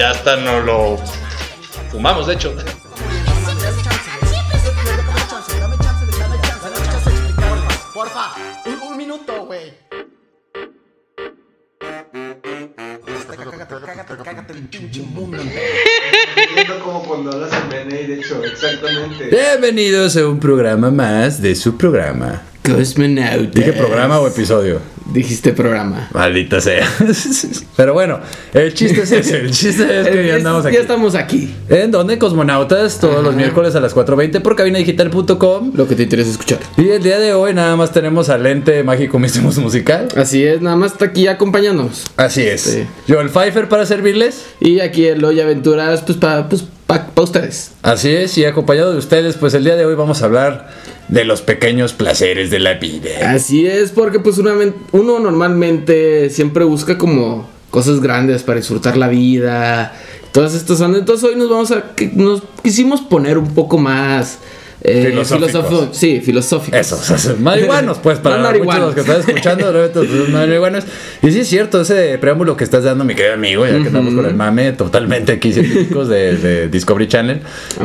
Ya hasta no lo fumamos, de hecho. Porfa, un, minuto, güey. Cágate, cágate, cágate el pinche mundo. Viendo como cuando hablas en BNI, de hecho, exactamente. Bienvenidos a un programa más de su programa. Cosmonautas. ¿Dije programa o episodio? Dijiste programa. Maldita sea. Pero bueno, el chiste es ese. El chiste es que ya andamos aquí. Ya estamos aquí. ¿En dónde? Cosmonautas, todos los miércoles a las 4.20 por cabinadigital.com. Lo que te interesa escuchar. Y el día de hoy nada más tenemos al lente mágico Místimos Musical. Así es, nada más está aquí acompañándonos. Así es. Sí. Yo, el Pfeiffer para servirles. Y aquí el Hoy Aventuras, pues para pues, pa, pa ustedes. Así es, y acompañado de ustedes, pues el día de hoy vamos a hablar de los pequeños placeres de la vida. Así es, porque pues una uno normalmente siempre busca como cosas grandes para disfrutar la vida. Todas estas ondas. Entonces hoy nos vamos a. Nos quisimos poner un poco más. Eh, Filosóficos. filosofo- sí, filosóficos. Eso, o sea, marihuanos, pues, para Más muchos de los que están escuchando, pues, marihuanos. Y sí es cierto, ese preámbulo que estás dando, mi querido amigo, ya que estamos con el mame totalmente aquí científicos de, de Discovery Channel.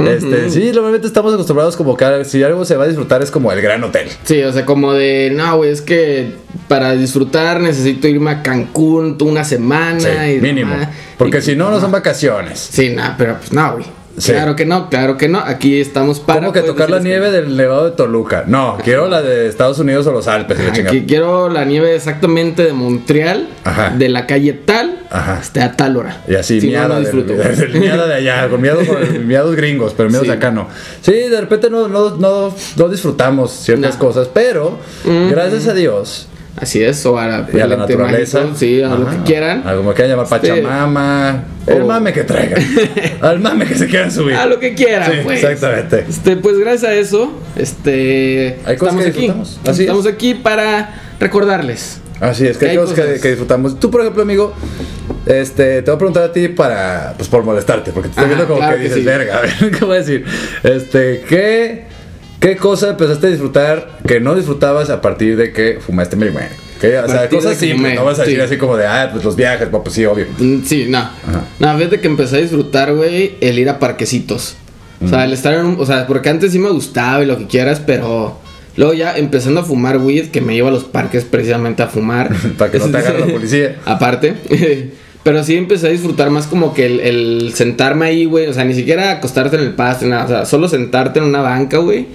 Este, sí, normalmente estamos acostumbrados como que si algo se va a disfrutar es como el gran hotel. Sí, o sea, como de, no, güey, es que para disfrutar necesito irme a Cancún una semana. Sí, y mínimo. demás. Porque Y- si no, no son vacaciones. Sí, nada, pero pues no, güey. Sí. Claro que no, claro que no. Aquí estamos para. Como que pues, tocar la nieve del Nevado de Toluca. No, quiero la de Estados Unidos o los Alpes. Ajá. Aquí quiero la nieve exactamente de Montreal, Ajá. de la calle tal, hasta a tal hora. Y así, Si no, miada no del- disfruto. del- del miada de allá, con miados, gringos, pero miados Sí. de acá no. Sí, de repente no, no, no, no disfrutamos ciertas No. cosas, pero gracias a Dios Así es, o a la, y a la el ente naturaleza, mágico, sí, a lo que quieran. a como quieran llamar Este, Pachamama, el o- mame que traigan, al mame que se quieran subir. A lo que quieran, Sí, pues. exactamente. Este, pues gracias a eso, este, Hay cosas estamos que aquí. es. estamos aquí para recordarles. Así es, que Que hay cosas que, disfrutamos. Tú, por ejemplo, amigo, este, te voy a preguntar a ti para, pues, por molestarte, porque te estoy Ajá, viendo como claro que dices, sí. verga, a ver, ¿qué voy a decir? Este, ¿qué, ¿qué cosa empezaste a disfrutar que no disfrutabas a partir de que fumaste marihuana? ¿Qué? O sea, cosas que simples, no vas a decir sí. así como de, ah, pues los viajes, pues sí, obvio. Mm, Sí, no. No, fíjate que empecé a disfrutar, güey, el ir a parquecitos. O sea, el estar en un, O sea, porque antes sí me gustaba y lo que quieras, pero. Luego ya empezando a fumar weed, que me lleva a los parques precisamente a fumar. Para que no te agarre la policía. Aparte. Pero sí empecé a disfrutar más como que el, el sentarme ahí, güey. O sea, ni siquiera acostarte en el pasto, nada. O sea, solo sentarte en una banca, güey.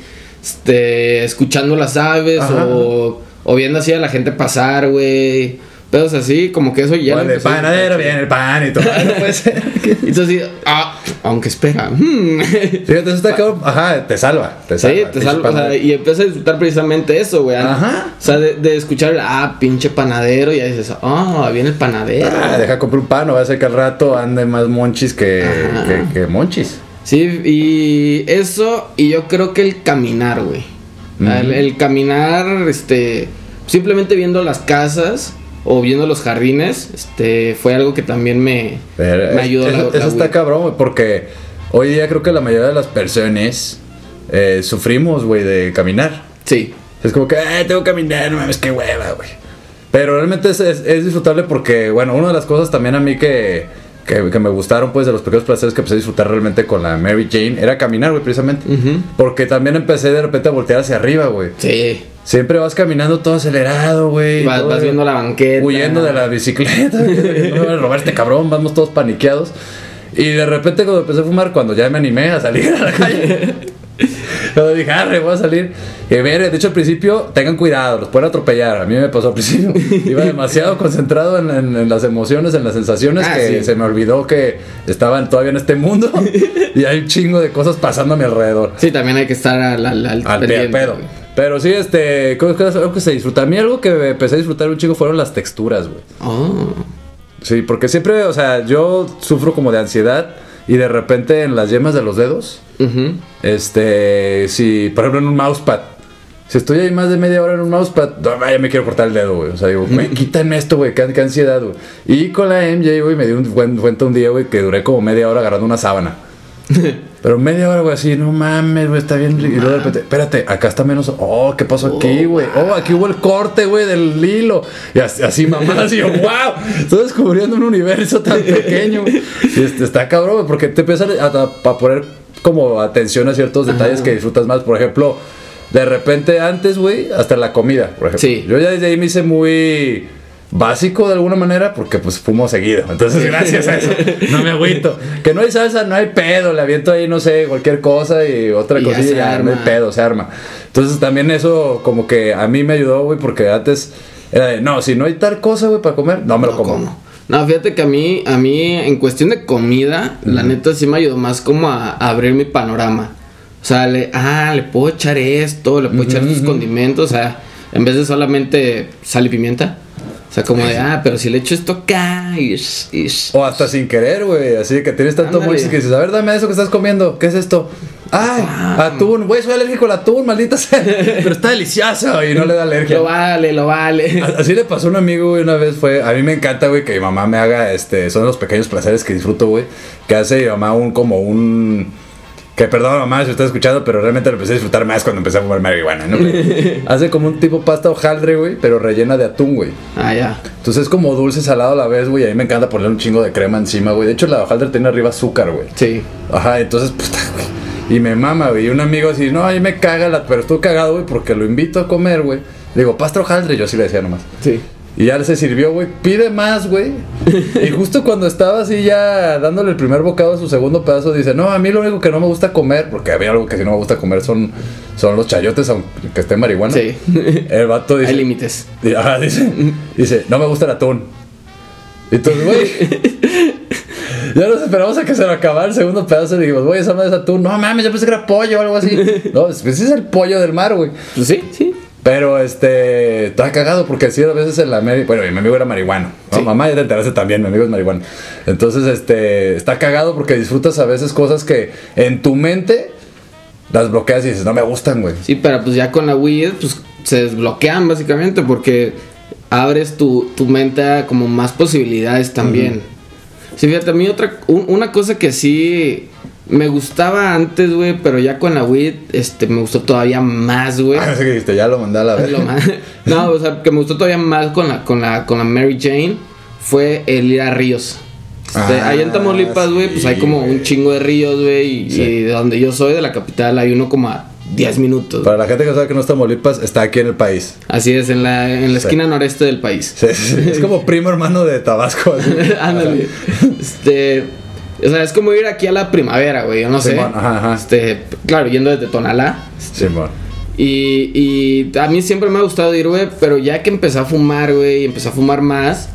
Este, escuchando las aves Ajá. o, o viendo así a la gente pasar, güey. Pedos así, como que eso ya... empecé a panadero, viene el pan y todo. No puede ser. entonces, ah, aunque espera. hmm. Fíjate, eso está cabrón. Ajá, te salva. Te Sí, salva. te salva. O sea, y empiezas a disfrutar precisamente eso, güey. Ajá. O sea, de, de escuchar, ah, pinche panadero. Y ya dices, ah, viene el panadero. Ah, deja comprar un pan, no va a ser que al rato ande más monchis que, Ajá. que, que monchis. Sí, y eso, y yo creo que el caminar, güey. el, el caminar, este, simplemente viendo las casas o viendo los jardines, este, fue algo que también me, Pero me ayudó. Eso, la- eso la está cabrón, porque hoy día creo que la mayoría de las personas eh, sufrimos, güey, de caminar. Sí, Es como que, ay, tengo que caminar, no mames, qué hueva, güey. Pero realmente es, es- es disfrutable porque, bueno, una de las cosas también a mí que, que, que me gustaron, pues, de los pequeños placeres que empecé a disfrutar realmente con la Mary Jane era caminar, güey, precisamente. Porque también empecé de repente a voltear hacia arriba, güey. sí. Siempre vas caminando todo acelerado, güey. Vas, viendo la banqueta. huyendo de la bicicleta. no me a robar este cabrón, vamos todos paniqueados. Y de repente cuando empecé a fumar, cuando ya me animé a salir a la calle, cuando dije, arre, voy a salir. Y ver, de hecho al principio, tengan cuidado, los pueden atropellar. A mí me pasó al principio. Iba demasiado concentrado en, en- en las emociones, en las sensaciones, Ah, que sí. se me olvidó que estaban todavía en este mundo. y hay un chingo de cosas pasando a mi alrededor. Sí, también hay que estar al, al, al pedo. Pero sí, este, creo que es algo que se disfruta. A mí algo que empecé a disfrutar un chingo fueron las texturas, güey. Oh. Sí, porque siempre, o sea, yo sufro como de ansiedad y de repente en las yemas de los dedos, este, si, por ejemplo, en un mousepad, si estoy ahí más de media hora en un mousepad, ya me quiero cortar el dedo, güey. O sea, digo, güey, quítame esto, güey, qué, qué ansiedad, güey. Y con la MJ, güey, me di un buen cuenta un día, güey, que duré como media hora agarrando una sábana. Pero media hora, güey, así, no mames, güey, está bien. Y luego de repente, espérate, acá está menos. Oh, ¿qué pasó aquí, güey? Oh, aquí hubo el corte, güey, del hilo. Y así, así mamá, así, yo, wow, estoy descubriendo un universo tan pequeño. Y este, está cabrón, güey, porque te empiezan a, a- a poner como atención a ciertos detalles que disfrutas más. Por ejemplo, de repente antes, güey, hasta la comida, por ejemplo. Sí. Yo ya desde ahí me hice muy básico de alguna manera porque pues fumo seguido. Entonces, gracias a eso, no me agüito. Que no hay salsa, no hay pedo. Le aviento ahí, no sé, cualquier cosa y otra Y ya cosilla, se ya no hay pedo, se arma. Entonces, también eso como que a mí me ayudó, güey, porque antes era de, no, si no hay tal cosa, güey, para comer, no me lo como. como. No, fíjate que a mí, a mí, en cuestión de comida, la neta sí me ayudó más como a, a abrir mi panorama. O sea, le, ah, le puedo echar esto, le puedo echar estos condimentos, o sea, en vez de solamente sal y pimienta. O sea, como de, ah, pero si le echo esto acá, O hasta sin querer, güey. Así que tienes tanto mochis que dices, a ver, dame eso que estás comiendo. ¿Qué es esto? Ay, atún. Güey, soy alérgico al atún, maldita sea. Pero está delicioso y no le da alergia. lo vale, lo vale. Así le pasó a un amigo, güey, una vez fue. A mí me encanta, güey, que mi mamá me haga este. Son los pequeños placeres que disfruto, güey. Que hace mi mamá un como un. Que perdón, mamá, si estás escuchando, pero realmente lo empecé a disfrutar más cuando empecé a fumar marihuana, ¿no? hace como un tipo pasta hojaldre, güey, pero rellena de atún, güey. Ah, ya. Entonces es como dulce salado a la vez, güey. A mí me encanta ponerle un chingo de crema encima, güey. De hecho, la hojaldre tiene arriba azúcar, güey. Sí. Ajá, entonces, puta, güey. Y me mama, güey. Y un amigo así, no, ahí me caga, la... pero estoy cagado, güey, porque lo invito a comer, güey. Le digo, pasta hojaldre, yo sí le decía nomás. Sí. Y ya se sirvió, güey. Pide más, güey. Y justo cuando estaba así ya dándole el primer bocado a su segundo pedazo, dice, no, a mí lo único que no me gusta comer, porque a mí algo que sí no me gusta comer son, son los chayotes, aunque esté marihuana. Sí. El vato dice... Hay límites. Ajá, dice, dice, no me gusta el atún. Y entonces, güey, ya nos esperamos a que se lo acabara el segundo pedazo y dijimos, güey, esa madre es atún. No mames, yo pensé que era pollo o algo así. No, pues ese es el pollo del mar, güey. Pues sí, sí. Pero este, estaba cagado porque sí, a veces en la Mary, bueno, mi amigo era marihuano, ¿no? Sí. Mamá ya te enteraste también, mi amigo es marihuano. Entonces, este, está cagado porque disfrutas a veces cosas que en tu mente las bloqueas y dices, no me gustan, güey. Sí, pero pues ya con la weed, pues se desbloquean básicamente porque abres tu, tu mente a como más posibilidades también. Sí, fíjate, a mí otra, un- una cosa que sí me gustaba antes, güey, pero ya con la weed, este, me gustó todavía más, güey. Ah, qué dijiste, ya lo mandé a la vez. No, o sea, que me gustó todavía más con la, con la, con la Mary Jane fue el ir a ríos. Este, Ah, ahí en Tamaulipas, güey, pues hay como un chingo de ríos, güey, y, Sí. y de donde yo soy, de la capital, hay uno como a 10 minutos. Para la gente que sabe que no está en Tamaulipas, está aquí en el país. Así es, en la, en la Sí. esquina noreste del país. Sí, sí, sí. Es como primo hermano de Tabasco. Ándale. Este. O sea, es como ir aquí a la primavera, güey. Yo no sé. Ajá, ajá. Este. Claro, yendo desde Tonalá. Simón. Y, y a mí siempre me ha gustado ir, güey. Pero ya que empecé a fumar, güey, y empecé a fumar más,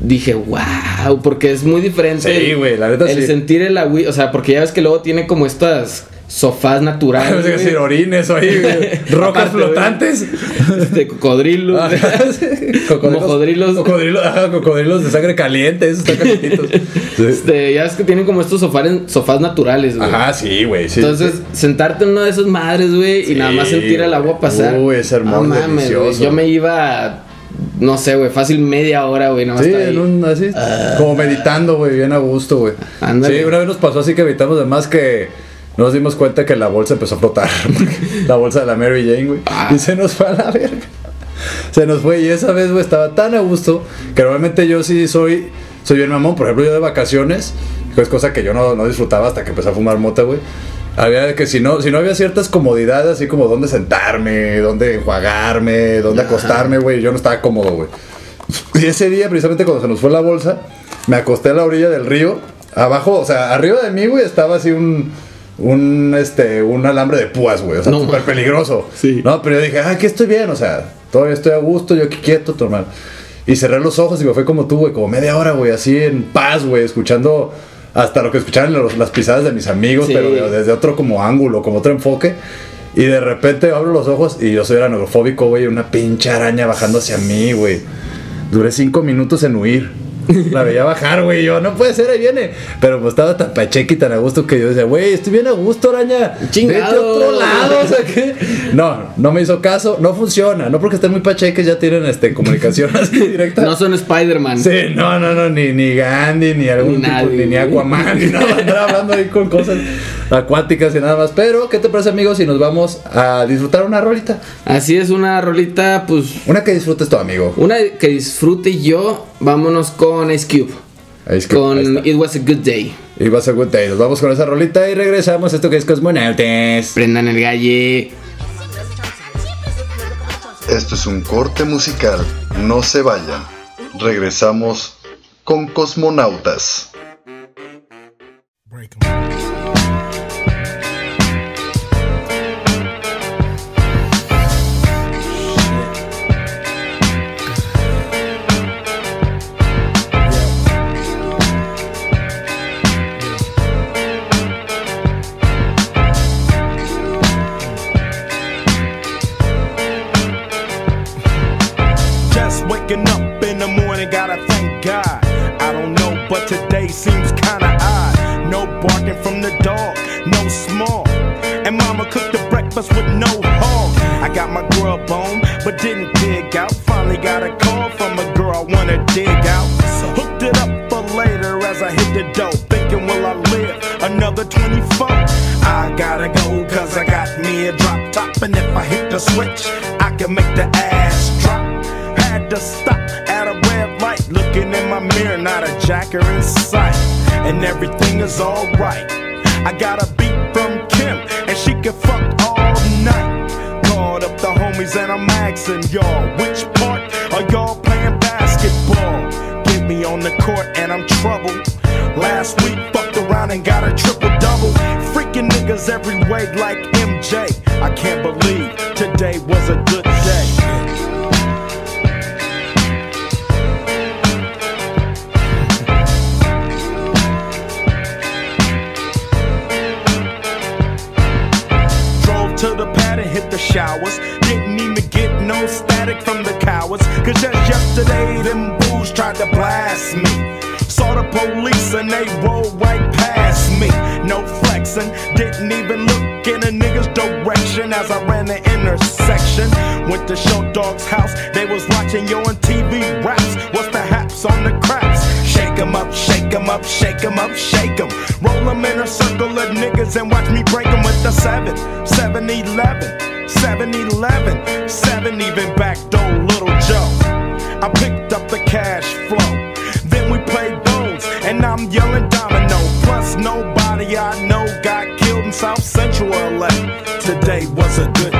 dije, wow, porque es muy diferente. Sí, güey, la neta El sí. sentir el agüi. O sea, porque ya ves que luego tiene como estas sofás naturales. Decir orines ahí, rocas flotantes. Este, cocodrilos. Cocodrilos. Cocodrilos, ajá, cocodrilos de sangre caliente, esos están calientitos. Sí. Este, ya ves que tienen como estos sofás, sofás naturales, güey. Ajá, sí, güey. Sí, Entonces, sí. sentarte en una de esas madres, güey, y nada más sentir el agua pasar. Uy, ese hermoso, No mames, güey. Yo me iba, no sé, güey, fácil media hora, güey, nada más Sí, en un, así, como meditando, güey, bien a gusto, güey. Ándale. Sí, una vez nos pasó así que meditamos, además que nos dimos cuenta que la bolsa empezó a flotar. la bolsa de la Mary Jane, güey. Ah. Y se nos fue a la verga. Se nos fue y esa vez, güey, estaba tan a gusto que normalmente yo sí soy, soy bien mamón. Por ejemplo, yo de vacaciones, que es cosa que yo no, no disfrutaba hasta que empecé a fumar mota, güey. Había que si no, si no había ciertas comodidades, así como dónde sentarme, dónde enjuagarme, dónde acostarme, güey, yo no estaba cómodo, güey. Y ese día, precisamente cuando se nos fue la bolsa, me acosté a la orilla del río. Abajo, o sea, arriba de mí, güey, estaba así un. Un, este, un alambre de púas, güey. O sea, No, súper peligroso. Sí. No, pero yo dije, ah, aquí estoy bien, o sea, todavía estoy a gusto, yo aquí quieto, tu hermano. Y cerré los ojos y me fue como tú, güey, como media hora, güey, así en paz, güey, escuchando hasta lo que escuchaban los- las pisadas de mis amigos, Sí. pero de- desde otro como ángulo, como otro enfoque. Y de repente abro los ojos y yo soy aranofóbico, güey, una pinche araña bajando hacia mí, güey. Duré cinco minutos en huir. La veía bajar, güey. Yo, no puede ser, ahí viene. Pero pues estaba tan pacheque y tan a gusto que yo decía, güey, estoy bien a gusto, araña. Chingado. Vete a otro lado, o sea que. No, no me hizo caso, no funciona. No porque estén muy pacheques ya tienen este comunicación así directa. No son Spider-Man. Sí, no, no, no, ni, ni Gandhi, ni algún Ni tipo, nadie, ni. Aquaman, ni nada, andar hablando ahí con cosas acuáticas y nada más. Pero, ¿qué te parece, amigos, si nos vamos a disfrutar una rolita? Así es, una rolita, pues. Una que disfrutes tu amigo. Una que disfrute yo. Vámonos con Ice Cube. Que- ahí Con. It Was a Good Day. Y vas a good day. Nos vamos con esa rolita y regresamos a esto que es Cosmonautas. Prendan el galle. Esto es un corte musical. No se vayan. Regresamos con Cosmonautas. Just breakfast with no hog. I got my grub on, but didn't dig out. Finally got a call from a girl I wanna dig out. Hooked it up for later as I hit the dope. Thinking, will I live another 24? I gotta go, cause I got me a drop top. And if I hit the switch, I can make the ass drop. Had to stop at a red light, looking in my mirror, not a jacker in sight. And everything is alright. I got a beat from Kim, and she can fuck and I'm asking y'all, which part are y'all playing basketball? Get me on the court, and I'm troubled. Last week, fucked around and got a triple double. Freaking niggas every way like MJ. I can't believe today was a good day. Drove to the pad and hit the showers. Didn't static from the cowards. Cause just yesterday, them bulls tried to blast me. Saw the police and they rolled right past me. No flexing, didn't even look in a nigga's direction as I ran the intersection. Went to Show Dog's house, they was watching you on TV raps. What's the haps on the craps? Shake 'em up, shake 'em up, shake 'em up, shake 'em. Roll 'em in a circle of niggas and watch me break 'em with the 7, 7 11, 7 11, 7 even back door Little Joe. I picked up the cash flow. Then we played bones, and I'm yelling domino. Plus, nobody I know got killed in South Central LA. Today was a good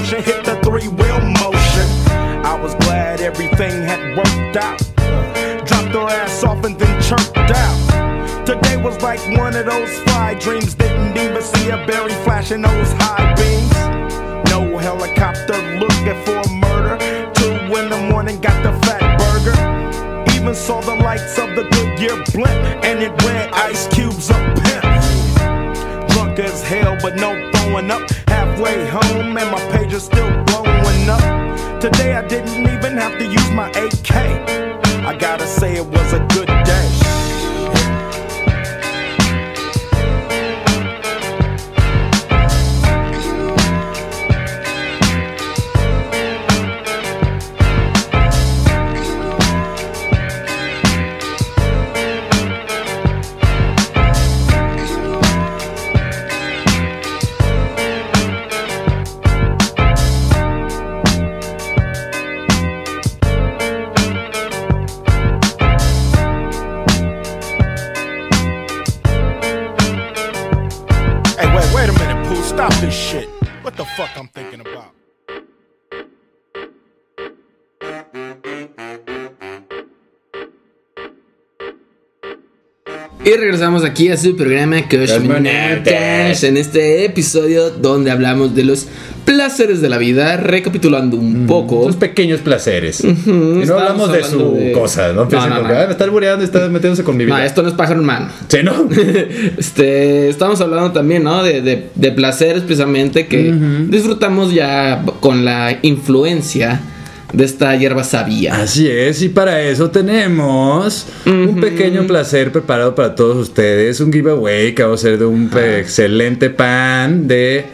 had out. Dropped her ass off and then chirped out. Today was like one of those fly dreams. Didn't even see a berry flashing those high beams. No helicopter looking for murder. Two in the morning, got the fat burger. Even saw the lights of the Goodyear blimp, and it read Ice Cube's a pimp. Drunk as hell, but no throwing up. Halfway home, and my page is still up. Today I didn't even have to use my AK. I gotta say it was a good regresamos aquí a su programa Cosmonautas en este episodio donde hablamos de los placeres de la vida, recapitulando un poco. Unos pequeños placeres. y no hablamos de su de- cosa, ¿no? No, no, que, no. "Ay, me está albureando está metiéndose con mi vida. No, esto no es pájaro en mano. Sí, ¿no? Este, estamos hablando también, ¿no? De, de- de placeres precisamente que disfrutamos ya con la influencia de esta hierba sabia. Así es, y para eso tenemos un pequeño placer preparado para todos ustedes, un giveaway que vamos a hacer de un excelente pan de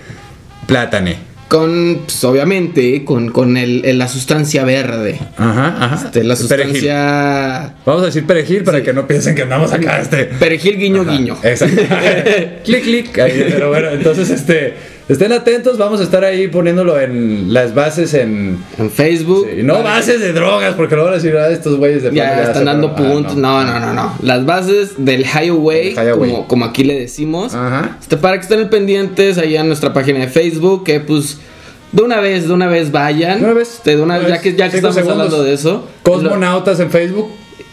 plátane. Con, pues, obviamente, con, con el, el- la sustancia verde. Ajá, ajá. Este, la Perejil. sustancia... Vamos a decir perejil para que no piensen que andamos acá, este. Perejil guiño guiño. Exacto. clic, clic. Ahí, pero bueno, entonces, este, estén atentos, vamos a estar ahí poniéndolo en las bases en... En Facebook. sí, no bases de drogas, porque luego van a decir, ah, estos güeyes de Ya están dando fueron". Ah, puntos. no. no, no, no, Las bases del highway. Como, como aquí le decimos. Ajá. Este, para que estén pendientes ahí en nuestra página de Facebook, que pues de una vez, de una vez vayan. De una vez, Este, de una de vez, ya que, ya que estamos segundos. hablando de eso. Cosmonautas en Facebook.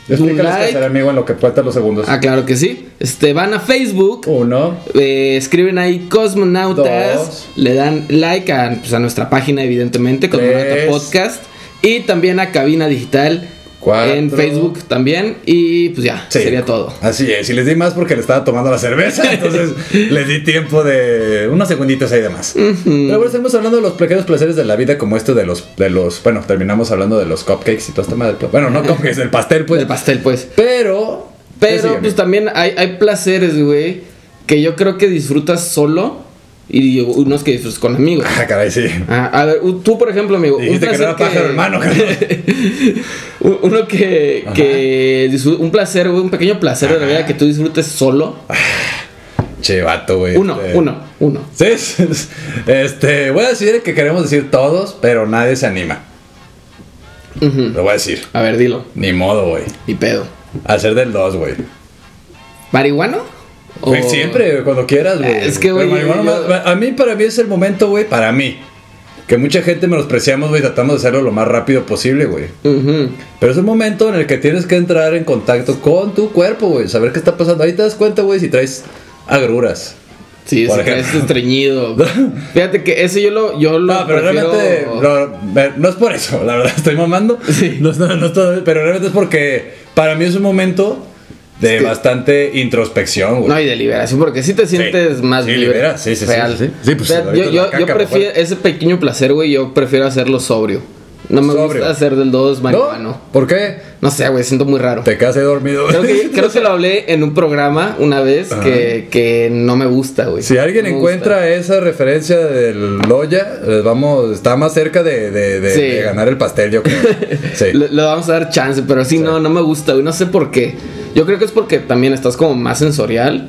Explícales qué like. hacer, amigo, en lo que cuentan los segundos. Ah, claro que sí. Este, van a Facebook. Uno. eh, escriben ahí Cosmonautas, Dos. le dan like a, pues, a nuestra página, evidentemente, Cosmonauta. Podcast, y también a Cabina Digital Cuatro. en Facebook también, y pues ya, Sí. sería todo. Así es, y les di más porque le estaba tomando la cerveza, entonces les di tiempo de unos segunditos ahí de más. Pero bueno, estamos hablando de los pequeños placeres de la vida, como esto de los, de los, bueno, terminamos hablando de los cupcakes y todo este madre. Bueno, no cupcakes, del pastel, pues. El pastel, pues. Pero. ¿qué sigue, Pero pues también hay, hay placeres, güey, que yo creo que disfrutas solo y unos que disfrutas con amigos. Ah, caray, sí. Ah, a ver, tú por ejemplo, amigo, Dijiste que no era pájaro, hermano, U- Uno que, que un placer, un pequeño placer de la vida que tú disfrutes solo. Che, vato, güey. Uno, este. uno, uno. Sí, este, voy a decir que queremos decir todos, pero nadie se anima. Lo voy a decir. A ver, dilo. Ni modo, güey. Y pedo. Hacer del 2, güey. ¿Marihuano? O- Siempre, cuando quieras, güey. Es que, Pero güey, yo- A mí, para mí es el momento, güey, para mí. Que mucha gente menospreciamos, güey, tratamos de hacerlo lo más rápido posible, güey. Pero es un momento en el que tienes que entrar en contacto con tu cuerpo, güey. Saber qué está pasando. Ahí te das cuenta, güey, si traes agruras. Sí, si traes estreñido. Fíjate que ese yo lo, yo lo No, pero prefiero- realmente no, no es por eso, la verdad, estoy mamando. Sí. No, no, pero realmente es porque para mí es un momento de bastante introspección, güey. No, y de liberación, porque si te sientes más Sí, libre. libera, sí, sí, sí, Real. sí, sí. Sí, pues, O sea, ahorita yo, para prefiero ese pequeño placer, güey, yo prefiero hacerlo sobrio. No me Sobrio. gusta hacer del 2 ¿No? marihuano. ¿Por qué? No sé, güey, siento muy raro. Te quedas dormido. Creo que, creo que lo hablé en un programa una vez que, que no me gusta, güey. Si alguien No encuentra gusta. esa referencia del Loya, les vamos, está más cerca de, de- de- Sí. de ganar el pastel, yo creo. Sí. Le, le vamos a dar chance, pero sí, no, no me gusta, güey. No sé por qué. Yo creo que es porque también estás como más sensorial.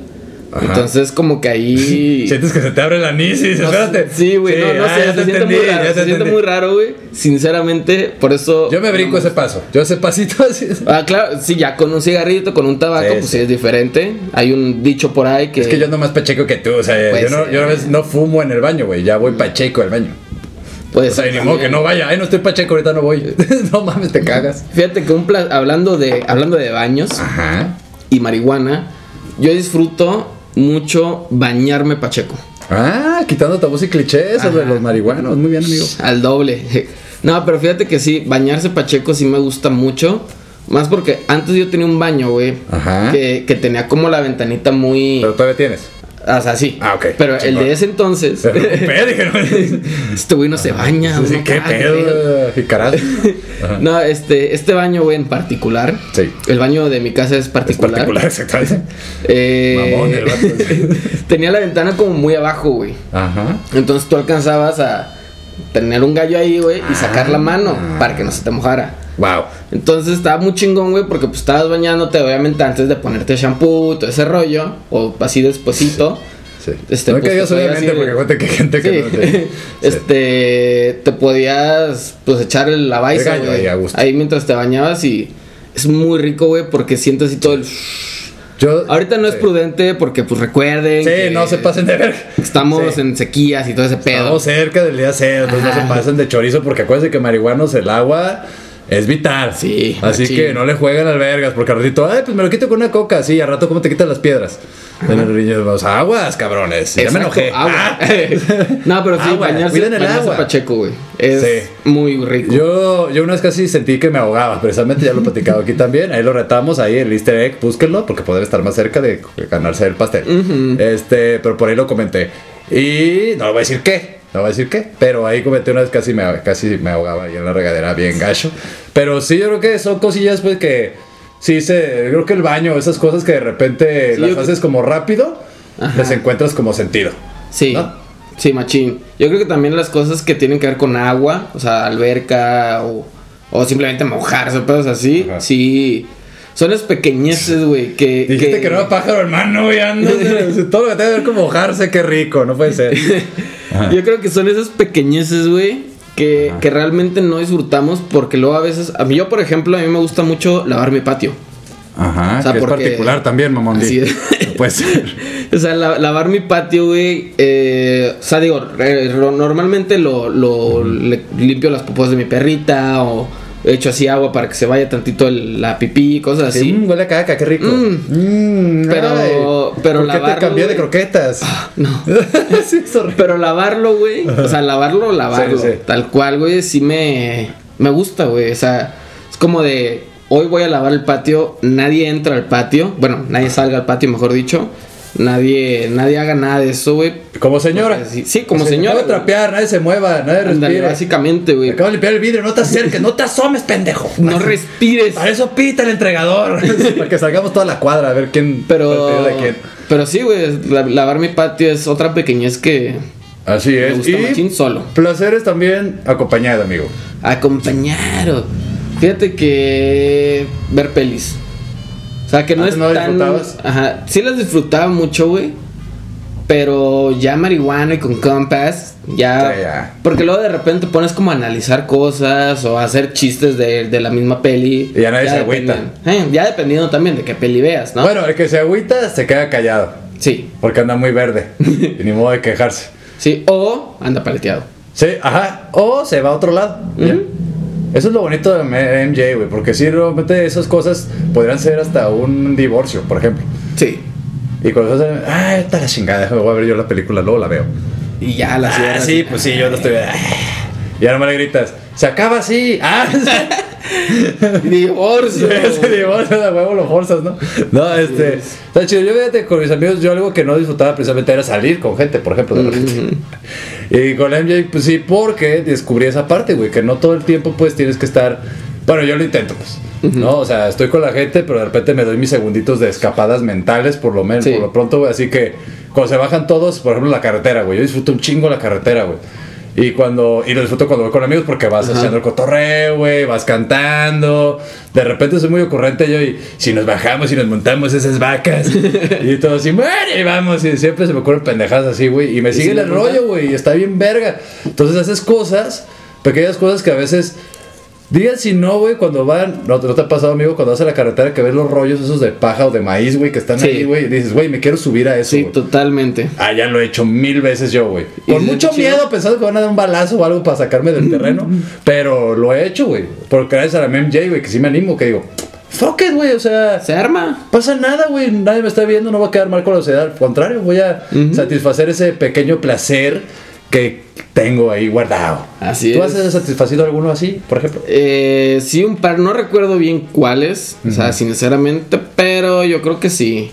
Ajá. Entonces, como que ahí. Sientes que se te abre No sé- espérate. Sí, güey, no, no ah, sé, ya se siente muy raro. Se siente muy raro, güey. Sinceramente, por eso. Yo me brinco ese paso. Yo ese pasito así. Ah, claro, sí, ya con un cigarrito, con un tabaco, Sí, pues sí. sí es diferente. Hay un dicho por ahí que. Es que yo ando más pacheco que tú, o sea, Pues, yo, no, yo a veces no fumo en el baño, güey, ya voy pacheco al baño. Puede O sea, ser ni modo que no vaya, ay, no estoy pacheco, ahorita no voy. no mames, te cagas. Fíjate que un pla- hablando de hablando de baños Ajá. y marihuana, yo disfruto mucho bañarme pacheco. Ah, quitando tabús y clichés sobre los marihuanos. Muy bien, amigo. Al doble. No, pero fíjate que sí, bañarse pacheco sí me gusta mucho. Más porque antes yo tenía un baño, güey. Ajá. Que, que tenía como la ventanita muy. Pero todavía tienes. O sea, sí. Ah, ok. Pero el de ese entonces. Pero, no. este güey no se baña. Sí, uno qué acá, pedo, jicarazo. Ajá. No, este, este baño, güey, en particular. Sí. El baño de mi casa es Es particular. particular, exactamente. Eh, Mamón el vato. tenía la ventana como muy abajo, güey. Ajá. Entonces tú alcanzabas a tener un gallo ahí, güey, y sacar la mano Ah. para que no se te mojara. Wow. Entonces estaba muy chingón, güey, porque pues estabas bañándote, obviamente, antes de ponerte shampoo, todo ese rollo, o así despuesito. Sí. Este, no pues, que digas obviamente porque cuenta que gente que no te- Sí. este, te podías, pues, echar el- la baisa, güey. ahí. Ahí mientras te bañabas y es muy rico, güey, porque sientes así todo el... Yo- Ahorita no es prudente porque, pues recuerden. Sí, que no se pasen de ver. Estamos Sí. en sequías y todo ese pedo. Estamos cerca del día cero, entonces no se pasen de chorizo porque acuérdense que marihuanos el agua es vital. Sí, Así machín. que no le jueguen al vergas porque al ratito, ay, pues me lo quito con una coca. Sí, al rato, ¿cómo te quitas las piedras? En el riñón, o sea, aguas, cabrones. Ya me Exacto, enojé. agua. Ah. no, pero sí, Agua, bañarse, cuiden el bañarse agua. Pacheco, güey. Es Sí. muy rico. Yo, yo una vez casi sentí que me ahogaba, precisamente ya lo he platicado aquí también. Ahí lo retamos, ahí el easter egg, búsquenlo, porque poder estar más cerca de ganarse el pastel. Este, pero por ahí lo comenté. Y no voy a decir qué, no voy a decir qué, pero ahí comenté una vez casi me, casi me ahogaba ahí en la regadera, bien gacho. Pero sí, yo creo que son cosillas, pues que sí se. Creo que el baño, esas cosas que de repente Sí, las haces como rápido, Ajá. les encuentras como sentido. Sí. ¿no? Sí, machín. Yo creo que también las cosas que tienen que ver con agua, o sea, alberca o, o simplemente mojarse, pedos así, Ajá. sí. Son las pequeñeces, güey, que... Dijiste que, no era pájaro, hermano, y andas. todo lo que tiene que ver con mojarse, qué rico, no puede ser. Yo creo que son esas pequeñeces, güey, que, que realmente no disfrutamos porque luego a veces... A mí, yo, por ejemplo, a mí me gusta mucho lavar mi patio. Ajá, O sea, que es particular también, mamón. Así es. Puede ser. O sea, la- lavar mi patio, güey. eh, o sea, digo, re- normalmente lo, lo- le- limpio las popos de mi perrita o echo así agua para que se vaya tantito el- la pipí, cosas así. Sí, mm, huele a caca, qué rico. Mm. Mm, Pero- ay, pero ¿Por qué te lavarlo, cambié de croquetas? No. sí, es horrible. Pero lavarlo, güey. O sea, lavarlo, lavarlo. Sí, sí. Tal cual, güey, sí me, me gusta, güey. O sea, es como de. Hoy voy a lavar el patio. Nadie entra al patio. Bueno, nadie salga al patio, mejor dicho. Nadie, nadie haga nada de eso, güey. Como señora. Sí- sí, como Así, señora, Acabo de trapear, nadie se mueva, nadie Ándale, respire. básicamente, güey. Acabo de limpiar el vidrio, no te acerques, no te asomes, pendejo. No respires. Para eso pita el entregador. Para que salgamos toda la cuadra a ver quién. Pero. partido de quién. Pero sí, güey. la- lavar mi patio es otra pequeñez que Así me es. gusta Y machín solo. placeres también acompañado, amigo. Acompañar. Fíjate que. Ver pelis. O sea, que no ¿Antes es no tan. disfrutabas? Ajá. Sí las disfrutaba mucho, güey. Pero ya marihuana y con compas, ya, Sí, ya. Porque luego de repente pones como a analizar cosas o a hacer chistes de, de la misma peli. Y ya nadie se agüita. eh, ya dependiendo también de qué peli veas, ¿no? Bueno, el que se agüita se queda callado. Sí, Porque anda muy verde. y ni modo de quejarse. sí. O anda paleteado. Sí, ajá. O se va a otro lado. Ya. Ujú. Eso es lo bonito de MJ, güey. Porque si realmente esas cosas podrían ser hasta un divorcio, por ejemplo. Sí. Y cuando se ah, está la chingada, voy a ver yo la película, luego la veo. Y ya la Ah, cierras. sí, pues sí, yo lo estoy. Y ahora me le gritas, se acaba así. Ah, Divorcio. ese divorcio de huevo lo forzas, ¿no? No, este. Está chido. Yo fíjate con mis amigos, yo algo que no disfrutaba precisamente era salir con gente, por ejemplo, de. Y con MJ, pues sí, porque descubrí esa parte, güey, que no todo el tiempo, pues tienes que estar. Bueno, yo lo intento, pues. ¿No? O sea, estoy con la gente, pero de repente me doy mis segunditos de escapadas mentales, por lo menos, Sí. por lo pronto, güey. Así que cuando se bajan todos, por ejemplo, la carretera, güey. Yo disfruto un chingo la carretera, güey. Y cuando, y lo disfruto cuando voy con amigos porque vas Ajá. haciendo el cotorreo, güey, vas cantando. De repente soy muy ocurrente yo y si nos bajamos y nos montamos esas vacas. y todo así, muere, y vamos. Y siempre se me ocurren pendejadas así, güey. Y me si sigue el rollo, güey. Y está bien verga. Entonces haces cosas, pequeñas cosas que a veces. Digan si no, güey, cuando van. No, ¿no te ha pasado, amigo, cuando vas a la carretera que ves los rollos esos de paja o de maíz, güey, que están Sí. ahí, güey. Y dices, güey, me quiero subir a eso. Sí, totalmente. Ah, ya lo he hecho mil veces yo, güey. ¿Y Con mucho miedo pensando que van a dar un balazo o algo para sacarme del terreno. pero lo he hecho, güey. Porque gracias a la MJ, güey, que sí me animo, que digo, fuck it, güey. O sea, Se arma. pasa nada, güey. Nadie me está viendo, no va a quedar mal con la sociedad. Al contrario, voy a satisfacer ese pequeño placer que tengo ahí guardado. Así ¿Tú es. has satisfacido alguno así, por ejemplo? Eh, sí, un par, no recuerdo bien cuáles, o sea, sinceramente, pero yo creo que sí.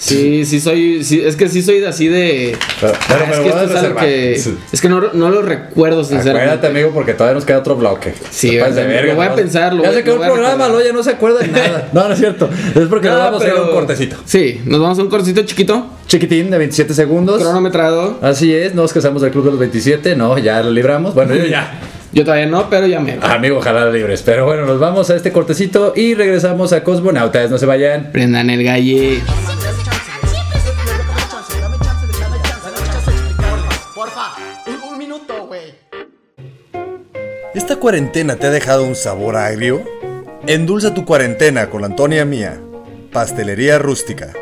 Sí, sí soy, sí, es que sí soy de así de... Pero, pero Ah, me es que esto es algo que... Es que no, no lo recuerdo sinceramente. Acuérdate, amigo, porque todavía nos queda otro bloque. Sí, o sea, lo voy a ¿no? pensar, lo Ya se quedó el programa, lo ya no se acuerda de nada. No, no es cierto. Es porque No, nos vamos a ir a un cortecito. Sí, nos vamos a un cortecito chiquito, Chiquitín de 27 segundos. cronometrado. Así es, nos casamos del club de los 27. No, ya lo libramos. Bueno, yo ya. Yo todavía no, pero ya me... Amigo, ojalá lo libres. Pero bueno, nos vamos a este cortecito y regresamos a Cosmonautas. No se vayan. Prendan el galle. ¿Esta cuarentena te ha dejado un sabor agrio? Endulza tu cuarentena con la Antonia Mía. Pastelería Rústica.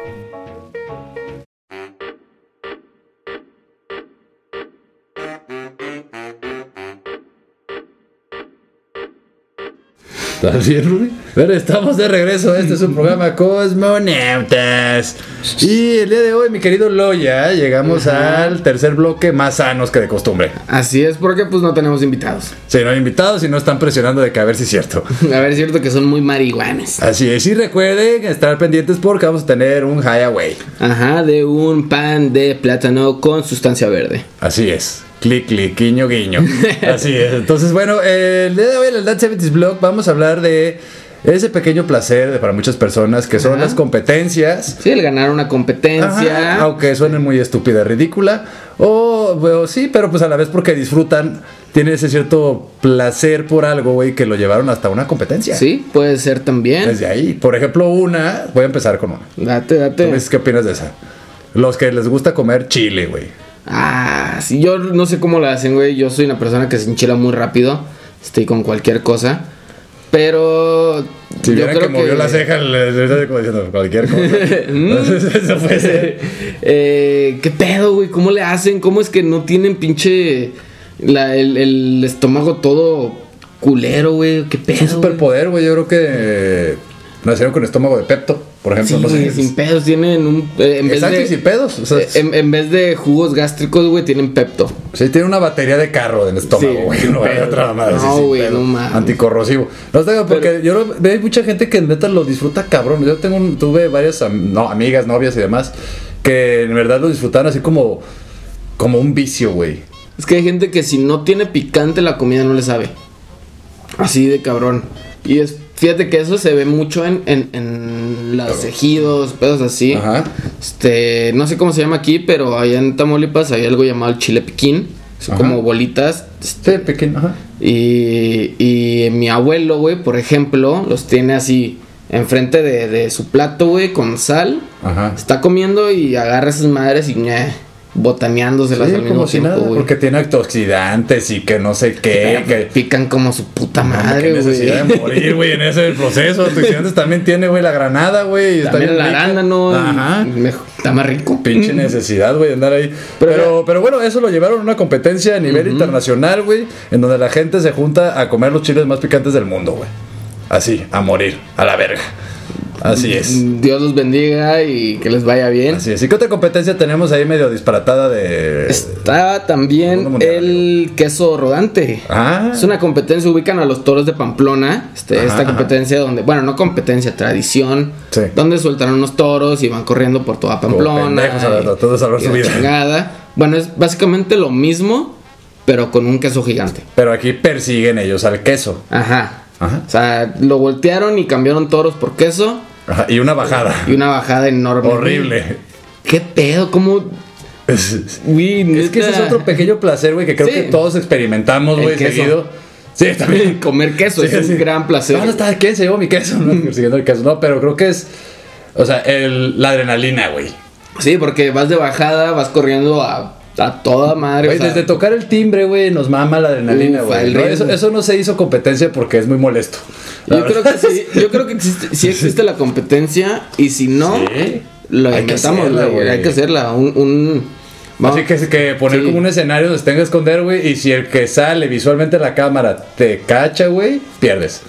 ¿Estás bien, Rudy? Pero estamos de regreso. Este es un programa Cosmonautas. Y el día de hoy, mi querido Loya, llegamos al tercer bloque más sanos que de costumbre. Así es porque pues no tenemos invitados. Sí, no hay invitados y no están presionando de que a ver si es cierto. A ver, es cierto que son muy marihuanes. Así es. Y recuerden estar pendientes porque vamos a tener un highway. Ajá, de un pan de plátano con sustancia verde. Así es. Clic, clic, guiño, guiño. Así es. Entonces, bueno, el día de hoy en el Dance 70s Blog vamos a hablar de ese pequeño placer de para muchas personas que son Ajá. las competencias. Sí, el ganar una competencia. Ajá, aunque suene muy estúpida, ridícula. O, bueno, sí, pero pues a la vez porque disfrutan, tienen ese cierto placer por algo, güey, que lo llevaron hasta una competencia. Sí, puede ser también. Desde ahí. Por ejemplo, una, voy a empezar con una. Date, ¿Tú date. dices qué opinas de esa? Los que les gusta comer chile, güey. Ah, sí, yo no sé cómo lo hacen, güey. Yo soy una persona que se enchila muy rápido. Estoy con cualquier cosa. Pero. Si yo creo que movió la ceja, le le estoy como diciendo cualquier cosa. Eso puede ser. Eh, ¿Qué pedo, güey? ¿Cómo le hacen? ¿Cómo es que no tienen pinche. la- el, el estómago todo culero, güey? ¿Qué pedo? Es un superpoder, güey. Yo creo que nacieron con estómago de Pepto, por? Sí, ejemplo. no sé. sin pedos tienen un. eh, en, vez de, sin pedos. O sea, eh, en, en vez de jugos gástricos, güey, tienen Pepto. Sí, tiene una batería de carro en el estómago, Sí, güey. no hay otra madre. No, güey, no mames. Anticorrosivo. No sé, porque yo veo mucha gente que neta lo disfruta cabrón. Yo tengo un- tuve varias am- no, amigas, novias y demás que en verdad lo disfrutan así como, como un vicio, güey. Es que hay gente que si no tiene picante la comida no le sabe. Así de cabrón. Y es, fíjate que eso se ve mucho en, en, en los ejidos, pedos así. Ajá. Este, no sé cómo se llama aquí, pero allá en Tamaulipas hay algo llamado el chile piquín. Son Ajá. como bolitas. este, Sí, pequeño, ajá. Y, y mi abuelo, güey, por ejemplo, los tiene así enfrente de, de su plato, güey, con sal. Ajá. Está comiendo y agarra esas madres y ñe, botaneándoselas Sí, al mismo como si tiempo, nada, güey. porque tiene antioxidantes y que no sé qué. Que, pican como su puta madre, necesidad güey. de morir, güey, en ese proceso. Antioxidantes también tiene, güey, la granada, güey. También el arándano. Ajá. mejor- está más rico. Pinche necesidad, güey, de andar ahí. Pero- Pero, pero, bueno, eso lo llevaron a una competencia a nivel internacional, güey, en donde la gente se junta a comer los chiles más picantes del mundo, güey. Así, a morir, a la verga. Así es. Dios los bendiga y que les vaya bien. Así es. ¿Y qué otra competencia tenemos ahí medio disparatada de. Está también mundial, el queso rodante. Ah. Es una competencia, ubican a los toros de Pamplona. Este, Ajá, esta ajá. competencia donde, bueno, no competencia, tradición. Sí. Donde sueltan unos toros y van corriendo por toda Pamplona. pendejos, a y- salvar y su vida. chingada. Bueno, es básicamente lo mismo, pero con un queso gigante. Pero aquí persiguen ellos al queso. Ajá. Ajá. O sea, lo voltearon y cambiaron toros por queso. Ajá, Y una bajada. Y una bajada enorme. Horrible. ¿Qué pedo? ¿Cómo? Es, que ese es otro pequeño placer, güey, que creo Sí. que todos experimentamos, güey, seguido. Sí, también. Comer queso Sí, es sí. un gran placer. ¿Dónde está? ¿Quién se llevó mi queso? No, persiguiendo el queso. No, pero creo que es. O sea, el, la adrenalina, güey. Sí, porque vas de bajada, vas corriendo a, a toda madre. o Güey, sea, desde tocar el timbre, güey, nos mama la adrenalina, güey. No. Eso, eso no se hizo competencia porque es muy molesto. La yo creo que sí, yo creo que existe, sí existe la competencia y si no, Sí. Hay que inventamos, güey, hay que hacerla. Un, un- vamos- Así que, que poner Sí. como un escenario donde se tenga que esconder, güey. Y si el que sale visualmente en la cámara te cacha, güey, pierdes.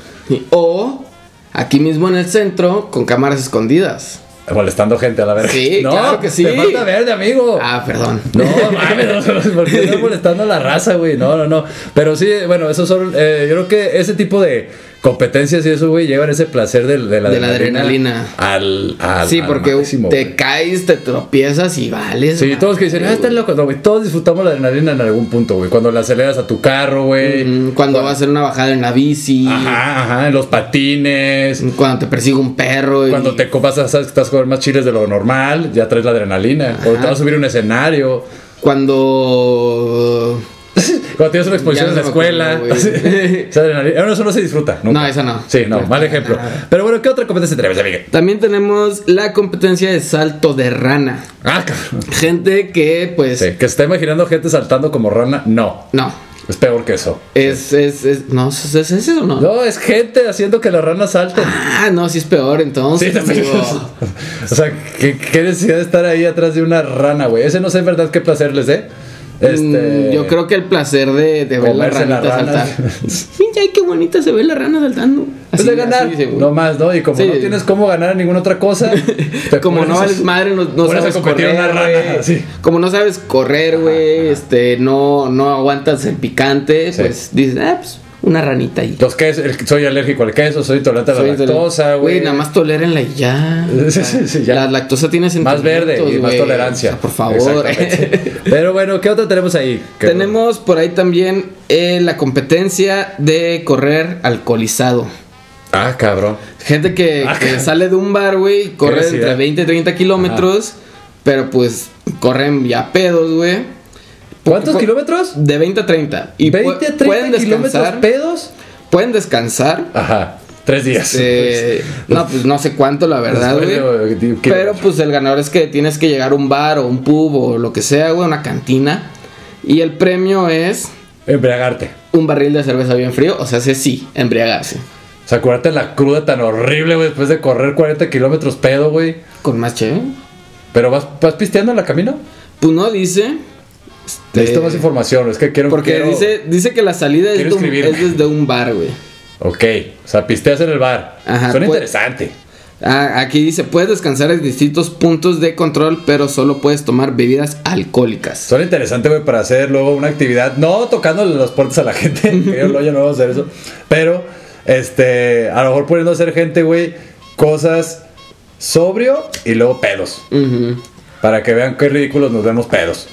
O aquí mismo en el centro con cámaras escondidas. Molestando gente a la verga. Sí, no, claro que sí. Te falta verde, amigo. Ah, perdón. No, mames, no, ¿por qué estás molestando a la raza, güey? No, no, no. Pero sí, bueno, esos son. eh, yo creo que ese tipo de competencias y eso, güey, llevan ese placer de, de la De la adrenalina. Al, al. sí, al porque máximo, te caes, te tropiezas y vales. Sí, todos que dicen, ah, están locos. No, güey, todos disfrutamos la adrenalina en algún punto, güey. Cuando le aceleras a tu carro, güey. Mm, Cuando vas a hacer una bajada en la bici. Ajá, ajá, en los patines. Cuando te persigue un perro. y- Cuando te copas, sabes que estás con más chiles de lo normal, ya traes la adrenalina. O te vas a subir a un escenario. Cuando. Cuando tienes una exposición en la escuela. Bueno, eso no se disfruta. nunca. No, esa no. Sí, no, mal ejemplo. Pero bueno, ¿qué otra competencia tenemos, amiga? También tenemos la competencia de salto de rana. Ah, cabrón. Gente que, pues. Sí, que se está imaginando gente saltando como rana. No. No. Es peor que eso. Es, es, es, no, ¿es, es eso o no? No, es gente haciendo que las ranas salten. Ah, no, sí es peor entonces, Sí, amigo. o sea, ¿qué, qué necesidad de estar ahí atrás de una rana, güey. Ese no sé en verdad qué placer les dé. Este, Mm, Yo creo que el placer de, de ver la comerse la rana. saltar. Ay, qué bonita se ve la rana saltando. Pues de ganar, así no más, ¿no? Y como Sí. no tienes cómo ganar en ninguna otra cosa, Como no vales madre, no, sabes correr, una rana, güey. así. Como no sabes correr, güey, este, no, no aguantas el picante, Sí. pues dices, ah, pues una ranita ahí. Los quesos, el- soy alérgico al queso, soy intolerante a la Soy lactosa, güey. nada más tolérenla y ya. Sí, sí, sí, ya. La lactosa tiene Más verde y más tolerancia. O sea, por favor. Pero bueno, ¿qué otra tenemos ahí? Tenemos por ahí también eh, la competencia de correr alcoholizado. Ah, cabrón. Gente que, Ah, que cabrón. sale de un bar, güey, corre entre 20 y 30 kilómetros, pero pues corren ya pedos, güey. ¿Cuántos kilómetros? De 20 a 30. Y 20, pu- 30 pueden kilómetros descansar. pedos. Pueden descansar. Ajá, tres días. eh, no, pues no sé cuánto, la verdad, güey. de- de- Pero pues el ganador es que tienes que llegar a un bar o un pub o lo que sea, güey, una cantina. Y el premio es Embriagarte. un barril de cerveza bien frío. O sea, ese sí, embriagarse. O sea, acuérdate la cruda tan horrible, güey, después de correr 40 kilómetros pedo, güey. Con más chévere. Pero vas, vas pisteando en la camino. Pues no dice. Este, Necesito más información, es que quiero. Porque quiero- dice, dice que la salida es, un- desde un bar, güey. Ok, o sea, pisteas en el bar. Ajá, Suena pues- interesante. Ah, aquí dice, puedes descansar en distintos puntos de control, pero solo puedes tomar bebidas alcohólicas. Suena interesante, güey, para hacer luego una actividad. No tocándole las puertas a la gente. que yo no, yo no voy a hacer eso. Pero, este, a lo mejor poniendo a hacer gente, güey, cosas sobrio y luego pedos. Ujú. Para que vean qué ridículos nos vemos pedos.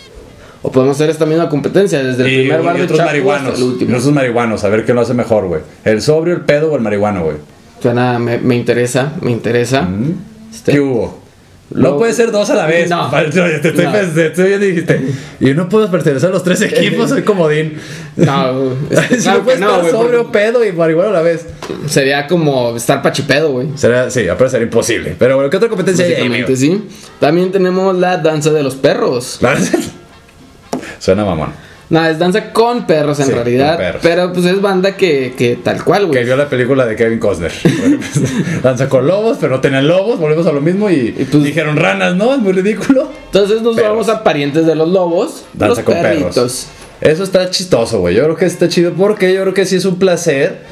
O podemos hacer esta misma competencia, desde el y, primer bar y de otros Chapo marihuanos. hasta el Y otros marihuanos, a ver qué lo hace mejor, güey. El sobrio, el pedo o el marihuano, güey. Suena, me, me interesa, me interesa. Este, ¿Qué hubo? No puede ser dos a la vez. No. te estoy, No. te estoy dijiste. Y no puedo pertenecer a los tres equipos, soy comodín. No, este, claro no puedes no, estar sobrio, pedo y marihuana a la vez. Sería como estar pachipedo, güey. Sí, aparte sería imposible. Pero bueno, ¿qué otra competencia hay ahí, sí. También tenemos la danza de los perros. Claro. Suena mamón. No, es danza con perros en Sí, realidad. perros. Pero pues es banda que, que tal cual, Que güey. vio la película de Kevin Costner. Pues, Danza con lobos, pero no tenían lobos, volvemos a lo mismo y, Y pues- dijeron ranas, ¿no? Es muy ridículo. Entonces nos Perros. vamos a parientes de los lobos. Danza los con perritos. perros. Eso está chistoso, güey. Yo creo que está chido porque yo creo que sí es un placer,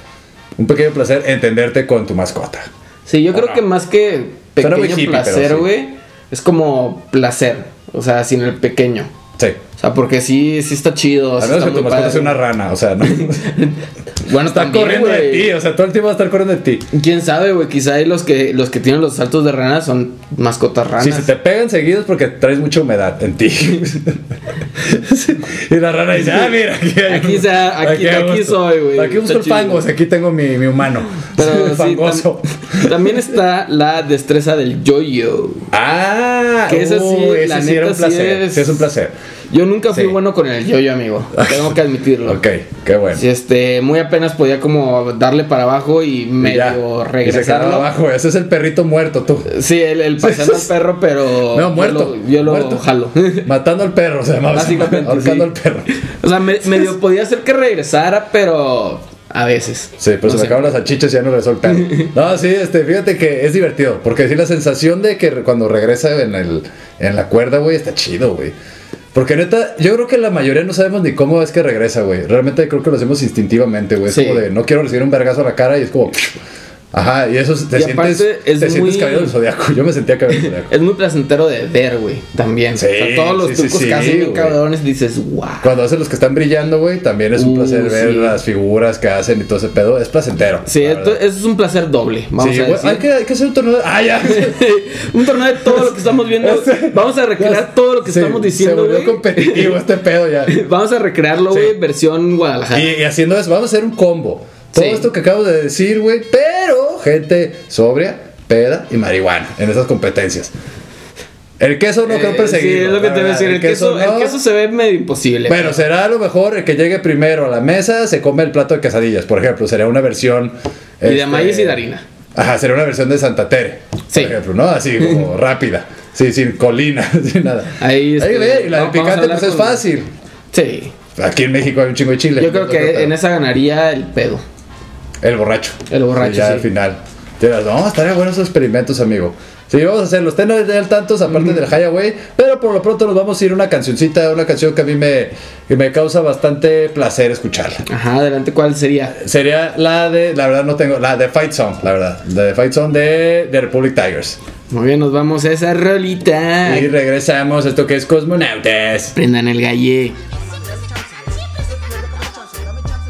un pequeño placer entenderte con tu mascota. Sí, yo ¿O creo no? que más que pequeño hippie, placer, sí. güey, es como placer. O sea, sin el pequeño. Sí. O sea, porque sí, sí está chido. A sí menos que tu mascota sea una rana, o sea, no. Bueno, está también, corriendo de ti, o sea, todo el tiempo va a estar corriendo de ti. Quién sabe, güey. Quizá ahí los que, los que tienen los saltos de ranas son mascotas ranas. Si se te pegan seguidos es porque traes mucha humedad en ti. y la rana dice, ah, mira, aquí hay Aquí sea- aquí- aquí gusto. soy, güey. Aquí busco el fangos, aquí tengo mi, mi humano. Pero sí, fangoso. tam- también está la destreza del yo-yo. Ah, Que ese sí, uy, ese la sí era neta un sí placer. es- Sí, es un placer. Yo nunca fui Sí. bueno con el yo-yo, amigo. Tengo que admitirlo. Ok, qué bueno. Sí, este, muy apenas podía como darle para abajo y ya. medio Y se quedaba regresarlo. abajo. Ese es el perrito muerto, tú. Sí, el, el paseando al perro, pero. No, muerto. Yo lo, yo lo jalo. Matando al perro, se llamaba. Básicamente, sí. al perro. o sea, me- medio podía hacer que regresara, pero. A veces. Sí, pero No se acaban las salchichas y ya no perro. No, sí, este, fíjate que es divertido. Porque sí, la sensación de que cuando regresa en, el, en la cuerda, güey, está chido, güey. Porque neta, yo creo que la mayoría no sabemos ni cómo es que regresa, güey. Realmente creo que lo hacemos instintivamente, güey. Es Sí. como de, no quiero recibir un vergazo a la cara y es como... Ajá, y eso te Y sientes, es te sientes cabello del zodiaco. Yo me sentía cabello del zodiaco. Es muy placentero de ver, güey. También. Sí, o sea, todos los sí, trucos sí, que hacen bien cabrones dices, wow. Cuando hacen los que están brillando, güey, también es un Uh, placer ver las figuras que hacen y todo ese pedo. Es placentero. Sí, esto, eso es un placer doble. Vamos a decir. hay, que, hay que hacer un torneo. de- Ah, ya. un torneo de todo lo que estamos viendo. Vamos a recrear todo lo que estamos Se diciendo, volvió güey. competitivo este pedo ya. Vamos a recrearlo, güey, versión Guadalajara. Y, y haciendo eso, vamos a hacer un combo. Todo esto que acabo de decir, güey, pero gente sobria, peda y marihuana en esas competencias. El queso no creo Eh, perseguirlo. Sí, es lo que te voy a decir. El, queso, el no. queso se ve medio imposible. Bueno, será a lo mejor el que llegue primero a la mesa se come el plato de quesadillas, por ejemplo. Sería una versión. Y de este, maíz y de harina. Ajá, sería una versión de Santa Tere. Sí. Por ejemplo, ¿no? Así como rápida. Sí, sin colina, sin nada. Ahí, este, ve, y la de picante pues es con- fácil. Sí. aquí en México hay un chingo de chile. Yo creo que en esa ganaría el pedo. El borracho. El borracho, Sí, ya sí. al final. No, estaría buenos esos experimentos, amigo. Sí, vamos a hacerlos. Estén al tantos, aparte del Highway. Pero por lo pronto nos vamos a ir a una cancioncita, una canción que a mí me, que me causa bastante placer escucharla. Ajá, adelante, ¿cuál sería? Sería la de, la verdad no tengo, la de Fight Song, la verdad. La de Fight Song de, de Republic Tigers. Muy bien, nos vamos a esa rolita. Y regresamos a esto que es Cosmonautas. Prendan el galle.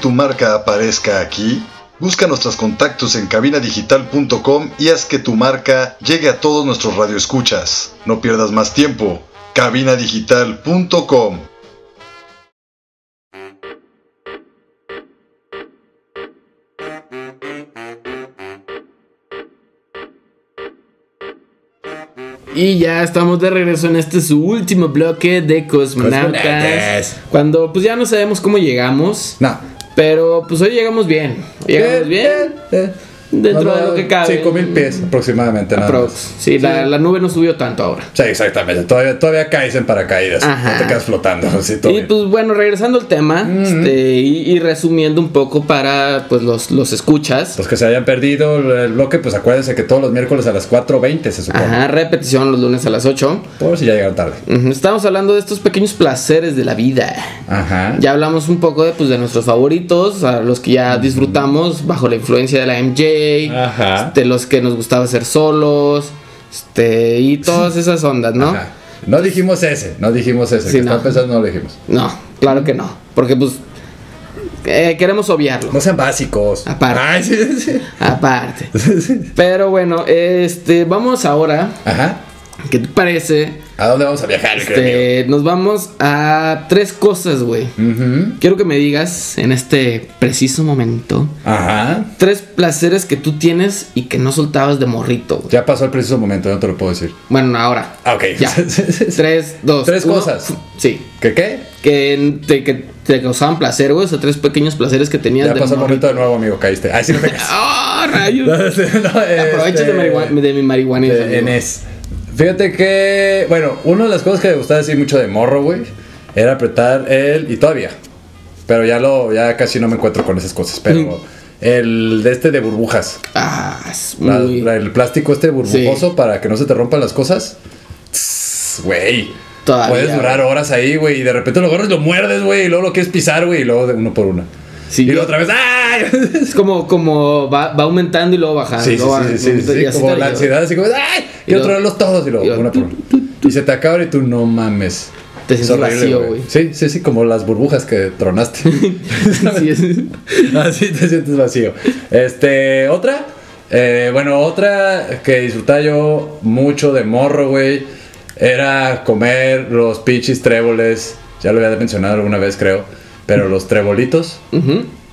Tu marca aparezca aquí? Busca nuestros contactos en cabinadigital.com y haz que tu marca llegue a todos nuestros radioescuchas. No pierdas más tiempo. cabinadigital.com Y ya estamos de regreso en este su último bloque de cosmonautas. Cosmonautas. Cuando pues ya no sabemos cómo llegamos. No. Pero pues hoy llegamos bien. Llegamos bien. Dentro No, de lo que cabe. 5 mil pies aproximadamente. Aprox. Sí, La, la nube no subió tanto ahora. Sí, exactamente. Todavía, todavía caes en paracaídas. Ajá. No te quedas flotando. Así Y bien. pues bueno, regresando al tema este, y, y resumiendo un poco para pues los, los escuchas. Los que se hayan perdido el bloque, pues acuérdense que todos los miércoles a las 4.20 se supone. Ajá, repetición los lunes a las 8. Por si ya llegaron tarde. Estamos hablando de estos pequeños placeres de la vida. Ajá. Ya hablamos un poco de, pues, de nuestros favoritos, a los que ya disfrutamos bajo la influencia de la MJ, Ajá. de los que nos gustaba hacer solos, este, y todas esas ondas, ¿no? Ajá. No dijimos ese, no dijimos ese. Sí, que no. estaba pensando no lo dijimos. No, claro que no, porque pues eh, queremos obviarlo. No sean básicos. Aparte. Ay, sí, sí. Aparte. Pero bueno, este, vamos ahora, Ajá. ¿Qué te parece? ¿A dónde vamos a viajar, Este, nos vamos a tres cosas, güey. Quiero que me digas en este preciso momento Ajá. tres placeres que tú tienes y que no soltabas de morrito. güey. Ya pasó el preciso momento, no te lo puedo decir. Bueno, ahora. Ah, ok. Ya. Tres, dos. Tres uno. cosas. Sí. ¿Qué qué? Que te, que te causaban placer, güey. O sea, tres pequeños placeres que tenías Ya de pasó el morrito. momento de nuevo, amigo. Caíste. Ay, sí, no caes. ¡Ah, rayos! No, Aprovecha este, de, marigua- de mi marihuana. de Enes. Fíjate que, bueno, una de las cosas que me gustaba decir mucho de morro, güey, era apretar el. Y todavía. Pero ya lo, ya casi no me encuentro con esas cosas. Pero el de este de burbujas. Ah, es muy... la- el plástico este burbujoso para que no se te rompan las cosas. Tss, Güey. Todavía, Puedes durar horas ahí, güey. Y de repente lo agarras y lo muerdes, güey. Y luego lo quieres pisar, güey. Y luego de uno por uno. Sí, y luego otra vez. ¡Ay! Es como, como va, va aumentando y luego bajando. Sí, sí, luego sí, como la ansiedad, así como, ¡ay! Y Quiero traerlos todos y luego, y luego- una por una. Y se te acaba y tú, no mames. Te Es sientes vacío, güey. Sí, sí, sí, como las burbujas que tronaste. Así te sientes vacío. Este, otra. Eh, bueno, otra que disfrutaba yo mucho de morro, güey. Era comer los pichis tréboles. Ya lo había mencionado alguna vez, creo. Pero los trebolitos.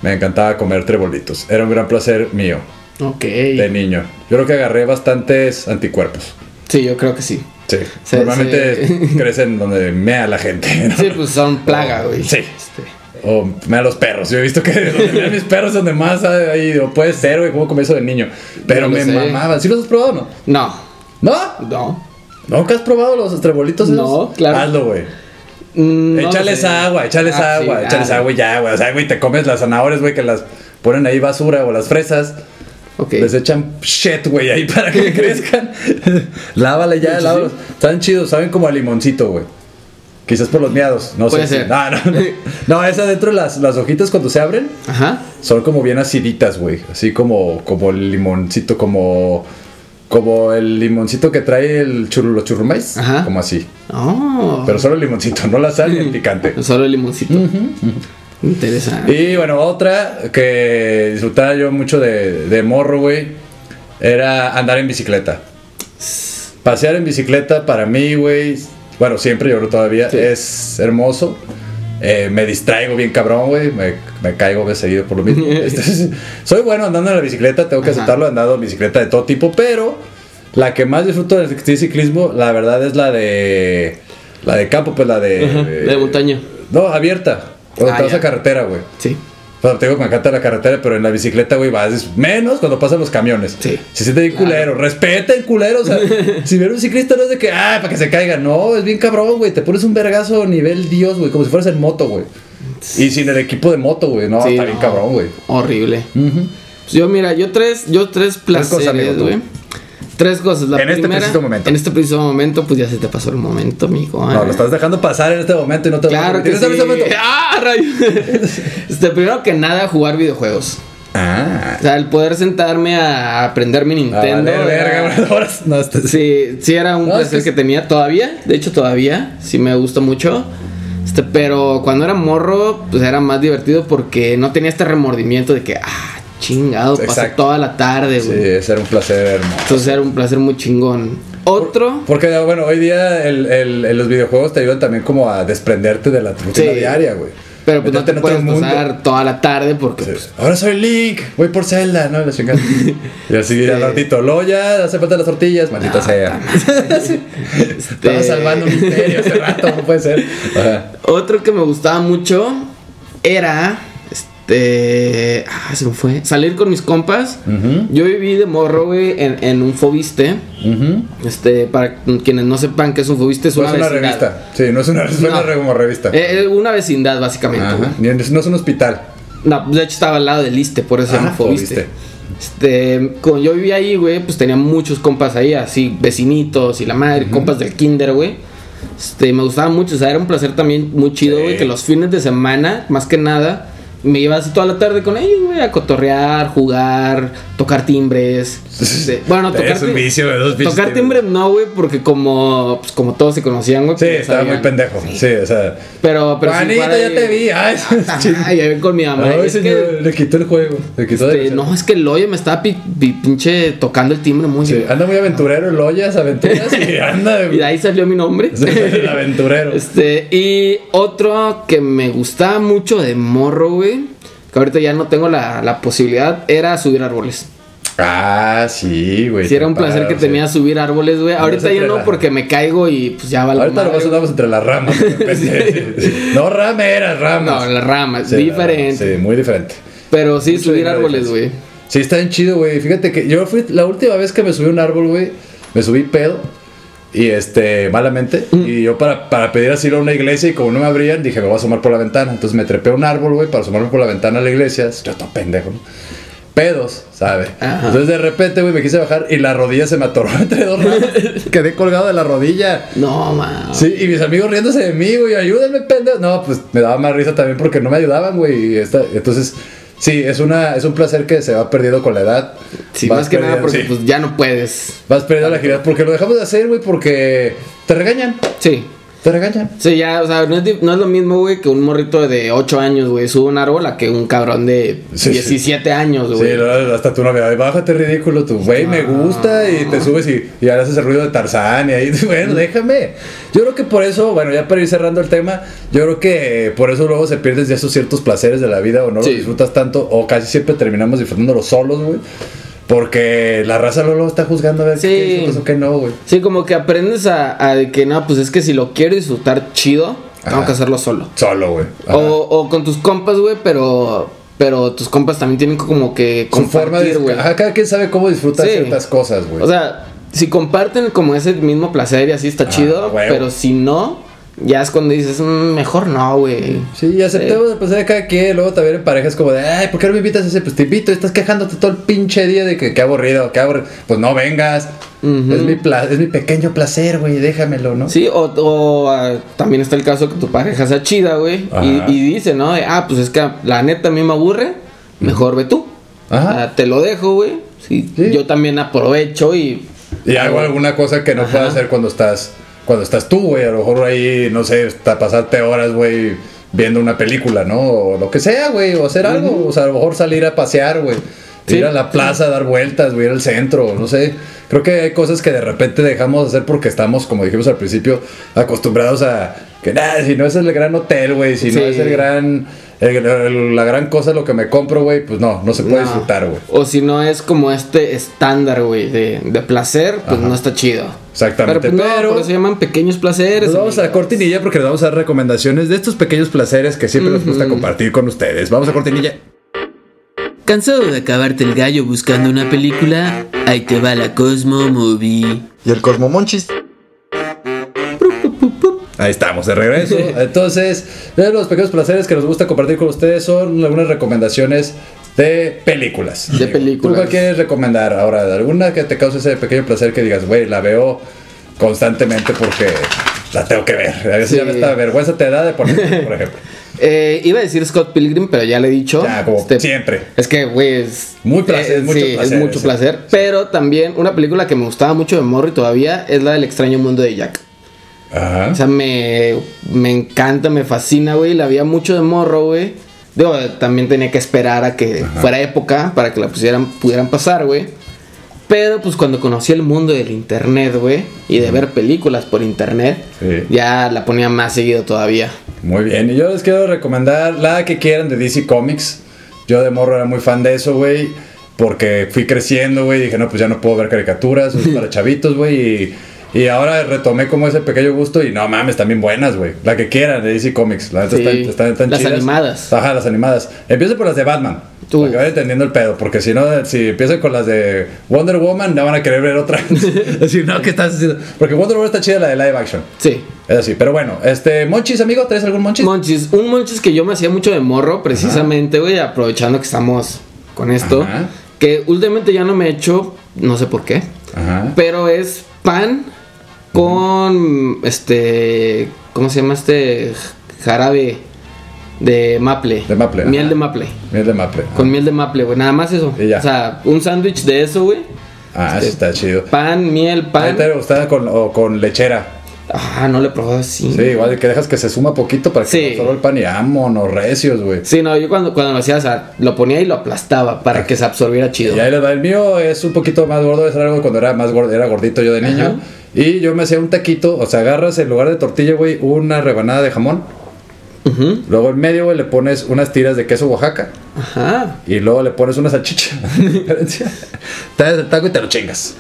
Me encantaba comer trebolitos. Era un gran placer mío Ok. de niño. Yo creo que agarré bastantes anticuerpos. Sí, yo creo que sí. Sí. Se- Normalmente crecen donde mea la gente. ¿no? Sí, pues son plaga, güey. Sí. Este, O mea los perros. Yo he visto que donde mean mis perros donde más hay. O puede ser, güey, cómo comí eso de niño. Pero No me sé. mamaban. ¿Sí los has probado o no? No, ¿No? no. ¿Nunca has probado los trebolitos? No, claro. Hazlo, güey. Mm, échales agua, échales Ah, agua, sí, échales ah, agua y ya, güey. O sea, güey, te comes las zanahorias, güey, que las ponen ahí basura o las fresas. Ok. Les echan shit, güey, ahí para que crezcan. Lávale ya, lávalos. Están chidos, saben como a limoncito, güey. Quizás por los miados, no Puede sé. ser. No, no, no. No, es adentro las, las hojitas cuando se abren Ajá. son como bien aciditas, güey. Así como, como el limoncito, como. Como el limoncito que trae el churro, churrumais. Ajá. Como así. Oh. Pero solo el limoncito, no la sal ni el picante. Solo el limoncito. Interesante. Y bueno, otra que disfrutaba yo mucho de, de morro, güey, era andar en bicicleta. Pasear en bicicleta para mí, güey, bueno, siempre yo creo todavía, Sí. es hermoso. Eh, me distraigo bien cabrón, güey, me, me caigo de seguido por lo mismo. Este, soy bueno andando en la bicicleta, tengo que Ajá. aceptarlo, he andado en bicicleta de todo tipo, pero la que más disfruto del ciclismo, la verdad es la de... La de campo, pues la de... Ajá, de montaña. No, abierta. Cuando Ah, te vas ya. a carretera, güey. Sí. Bueno, te digo que me encanta la carretera, pero en la bicicleta, güey, vas menos cuando pasan los camiones. Sí. Se siente bien culero. Respeta el culero. O sea, si viene un ciclista no es de que, ah, para que se caiga. No, es bien cabrón, güey. Te pones un vergazo nivel Dios, güey, como si fueras en moto, güey. Y sin el equipo de moto, güey. No, Sí, está bien no. cabrón, güey. Horrible. Pues yo, mira, yo tres, yo tres placeres, güey. Tres cosas. La En este preciso momento. En este preciso momento, pues ya se te pasó el momento, amigo. No, Ah. lo estás dejando pasar en este momento y no te Claro que este sí. ¡Ah, rayos! Este, primero que nada, jugar videojuegos. Ah. O sea, el poder sentarme a aprender mi A Nintendo. era- verga. Ahora no, este- Sí, sí era un No, es placer que que tenía todavía. De hecho, todavía. Sí me gusta mucho. Este, pero cuando era morro, pues era más divertido porque no tenía este remordimiento de que, ah, chingado, pasé toda la tarde, Sí, güey. ese era un placer hermoso. Entonces era un placer muy chingón. Otro. Porque, bueno, hoy día el, el- el- los videojuegos te ayudan también como a desprenderte de la rutina Sí. diaria, güey. Pero pues no te puedes mundo. pasar toda la tarde porque Sí. pues, Ahora soy Link, voy por Zelda, ¿no? La chingada. y así al ratito, luego ya hace falta las tortillas, maldita sea. Estaba salvando un misterio hace rato, no puede ser. Ajá. Otro que me gustaba mucho era Este. Ah, se me fue. Salir con mis compas. Yo viví de morro, güey, en, en un Fobiste. Este, para quienes no sepan qué es un Fobiste, es No una, es una revista. Sí, no es una, es No. como revista. Eh, eh, una vecindad, básicamente. No es un hospital. No, de hecho estaba al lado del Iste, por eso llama Ah, Fobiste. Fobiste. Este, cuando yo vivía ahí, güey, pues tenía muchos compas ahí, así, vecinitos y la madre, compas del kinder, güey. Este, me gustaba mucho, o sea, era un placer también muy chido, Sí. güey, que los fines de semana, más que nada, me iba así toda la tarde con ellos, güey, a cotorrear, jugar, tocar timbres. este, bueno, tocar, Es un vicio, tocar timbres no, güey, porque como, pues, como todos se conocían, güey. Sí, pues, estaba muy pendejo. Sí, o sea. Pero, pero Juanito, ya ahí- te vi. Ay, ven con mi mamá. Ay, es que- señor, le quitó el juego. Le quitó este, de- no, es que el hoyo me estaba pi- pi- pinche tocando el timbre muy Sí, bien. anda muy aventurero el Ollas, aventuras y anda Y de ahí salió mi nombre. Sí, el aventurero. Este, y otro que me gustaba mucho de morro, güey, que ahorita ya no tengo la, la posibilidad, era subir árboles. Ah, sí, güey. Si era un placer que sí. tenía subir árboles, güey. Ahorita ya no, la- porque me caigo y pues ya vale. Ahorita nomás andamos entre las ramas. repente. No rameras, ramas. No, las ramas, Sí, diferente. Sí, muy diferente. Pero sí, Mucho subir árboles, güey. Sí, está bien chido, güey. Fíjate que yo fui la última vez que me subí un árbol, güey. Me subí pedo. Y este, malamente. Mm. Y yo para, para pedir asilo a una iglesia y como no me abrían, dije, me voy a asomar por la ventana. Entonces me trepé a un árbol, güey, para asomarme por la ventana a la iglesia. Yo todo pendejo, ¿no? Pedos, ¿sabe? Ajá. Entonces de repente, güey, me quise bajar y la rodilla se me atoró entre dos ramas. Quedé colgado de la rodilla. No, man. Sí, y mis amigos riéndose de mí, güey, ayúdenme, pendejo. No, pues me daba más risa también porque no me ayudaban, güey. y esta- Entonces, sí, es, una, es un placer que se va perdiendo con la edad. Sí, Vas más que nada porque sí, pues ya no puedes. Vas perdiendo la agilidad porque lo dejamos de hacer, güey, porque te regañan. Sí. Te regañan. Sí, ya, o sea, no es, no es lo mismo, güey, que un morrito de 8 años, güey, sube un árbol a que un cabrón de Sí, sí. 17 años, güey. Sí, hasta tu novia, "Ay, bájate ridículo, tú, güey, me gusta y te subes y, y ahora haces el ruido de Tarzán y ahí, bueno, déjame. Yo creo que por eso, bueno, ya para ir cerrando el tema, yo creo que por eso luego se pierden ya esos ciertos placeres de la vida o no Sí. los disfrutas tanto o casi siempre terminamos disfrutándolos solos, güey. Porque la raza luego está juzgando a ver Sí. qué disfrutas o qué no, güey. Sí, como que aprendes a, a que no, pues es que si lo quiero disfrutar chido, tengo que hacerlo solo. Solo, güey. O, o con tus compas, güey, pero pero tus compas también tienen como que compartir, güey. Ajá, cada quien sabe cómo disfrutar Sí. ciertas cosas, güey. O sea, si comparten como ese mismo placer y así está chido, Ah, huevo. pero si no, ya es cuando dices, "Mm, mejor no, güey. Sí, y aceptemos el placer de cada quien. Luego también en parejas como de, ay, ¿por qué no me invitas a ese? Pues te invito, estás quejándote todo el pinche día de que qué aburrido, qué aburrido. Pues no vengas. Es, mi pla- es mi pequeño placer, güey, déjamelo, ¿no? Sí, o, o, ah, también está el caso que tu pareja sea chida, güey. Y, y dice, ¿no? De, ah, pues es que la neta a mí me aburre, mejor ve tú. Ajá. Ah, te lo dejo, güey. Sí, Sí. Yo también aprovecho y... Y hago alguna cosa que no puedo hacer cuando estás cuando estás tú, güey. A lo mejor ahí, no sé, hasta pasarte horas, güey, viendo una película, ¿no? O lo que sea, güey, o hacer algo. O sea, a lo mejor salir a pasear, güey. Sí. Ir a la plaza a dar vueltas, güey, ir al centro, no sé. Creo que hay cosas que de repente dejamos de hacer porque estamos, como dijimos al principio, acostumbrados a que nada, si no es el gran hotel, güey, si Sí. no es el gran, el- el- la gran cosa lo que me compro, güey, pues no, no se puede No. disfrutar, güey. O si no es como este estándar, güey, de, de placer, pues Ajá. no está chido. Exactamente, Pero, pues, no, pero- por eso se llaman pequeños placeres. Nos vamos a cortinilla porque les vamos a dar recomendaciones de estos pequeños placeres que siempre nos gusta compartir con ustedes. Vamos a cortinilla. ¿Cansado de acabarte el gallo buscando una película? Ahí te va la Cosmo Movie. Y el Cosmomonchis. Ahí estamos, de regreso. Entonces, de los pequeños placeres que nos gusta compartir con ustedes son algunas recomendaciones de películas. De películas. ¿Tú cuál quieres recomendar ahora? ¿Alguna que te cause ese pequeño placer que digas, güey, la veo constantemente porque la tengo que ver? A veces Sí. ya me está vergüenza te da de poner, por ejemplo. Eh, iba a decir Scott Pilgrim, pero ya le he dicho. Ya, como Este, siempre. Es que, güey, es. Muy placer, eh, mucho sí, placer, es mucho sí. placer. Pero también una película que me gustaba mucho de Morri todavía es la del extraño mundo de Jack. Ajá. O sea, me, me encanta, me fascina, güey. La había mucho de morro, güey. Digo, también tenía que esperar a que fuera época para que la pusieran, pudieran pasar, güey. Pero pues cuando conocí el mundo del internet, güey, y de ver películas por internet, Sí. ya la ponía más seguido todavía. Muy bien, y yo les quiero recomendar la que quieran de DC Comics. Yo de morro era muy fan de eso, güey. Porque fui creciendo, güey. Dije, no, pues ya no puedo ver caricaturas, es para chavitos, güey. Y, Y ahora retomé como ese pequeño gusto y no mames, bien buenas, güey. La que quieran de DC Comics. La Sí. están, están, están Las chidas. animadas. Ajá, las animadas. Empiezo por las de Batman. Tú. Para que vayan entendiendo el pedo. Porque si no, si empiezo con las de Wonder Woman, no van a querer ver otra. Decir, no, ¿qué estás haciendo? Porque Wonder Woman está chida la de live action. Sí. Es así. Pero bueno, este, Monchis, amigo, ¿traes algún Monchis? Monchis, un monchis que yo me hacía mucho de morro, precisamente, güey, aprovechando que estamos con esto. Ajá. Que últimamente ya no me he hecho, no sé por qué, Ajá. pero es pan con este, ¿cómo se llama este jarabe de maple? De maple, Miel ajá. de maple. Miel de maple. Con miel de maple, güey, nada más eso. Y ya. O sea, un sándwich de eso, güey. Ah, eso está chido. Pan, miel, ¿A pan. te gustaba con, o con lechera? Ah, no le he probado así. Sí, igual que dejas que se suma poquito para que Sí. no solo el pan y vámonos, recios, güey. Sí, no, yo cuando, cuando lo hacía, o sea, lo ponía y lo aplastaba para que se absorbiera chido. Y ahí. El mío es un poquito más gordo, es algo cuando era más gordo, era gordito yo de niño. Ajá. Y yo me hacía un taquito, o sea, agarras en lugar de tortilla, güey, una rebanada de jamón. Ujú. Luego en medio, güey, le pones unas tiras de queso Oaxaca. Ajá. Y luego le pones una salchicha. Das el taco y te lo chingas.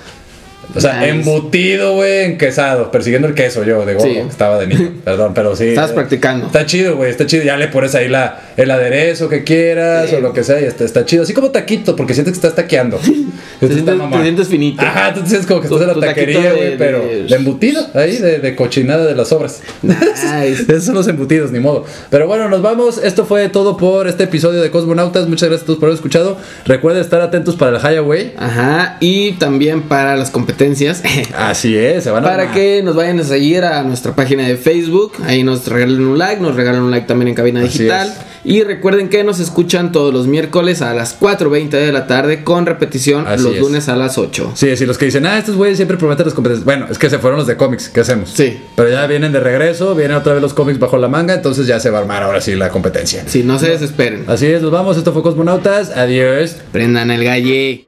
O sea, Nice. embutido, güey, enquesado, persiguiendo el queso yo, de gordo, Sí. estaba de niño. Perdón, pero sí. Estás eh, practicando. Está chido, güey, está chido. Ya le pones ahí la, el aderezo que quieras Sí. o lo que sea y está, está chido. Así como taquito, porque sientes que estás taqueando. Te sientes, te sientes finito. Ajá, tú te sientes como que Tu- estás en la taquería, güey, pero de- de embutido ahí, de, de cochinada de las obras. Nice. Esos son los embutidos, ni modo. Pero bueno, nos vamos. Esto fue todo por este episodio de Cosmonautas. Muchas gracias a todos por haber escuchado. Recuerden estar atentos para el Highway. Ajá. Y también para las competencias. Así es, se van a Para que nos vayan a seguir a nuestra página de Facebook. Ahí nos regalen un like. Nos regalan un like también en Cabina Así Digital. es. Y recuerden que nos escuchan todos los miércoles a las 4.20 de la tarde. Con repetición Así los es. lunes a las 8. Sí, sí, los que dicen, ah, estos güeyes siempre prometen las competencias. Bueno, es que se fueron los de cómics, ¿qué hacemos? Sí. Pero ya vienen de regreso, vienen otra vez los cómics bajo la manga, entonces ya se va a armar ahora sí la competencia. Sí, no se desesperen. Así es, nos vamos. Esto fue Cosmonautas. Adiós. Prendan el galle.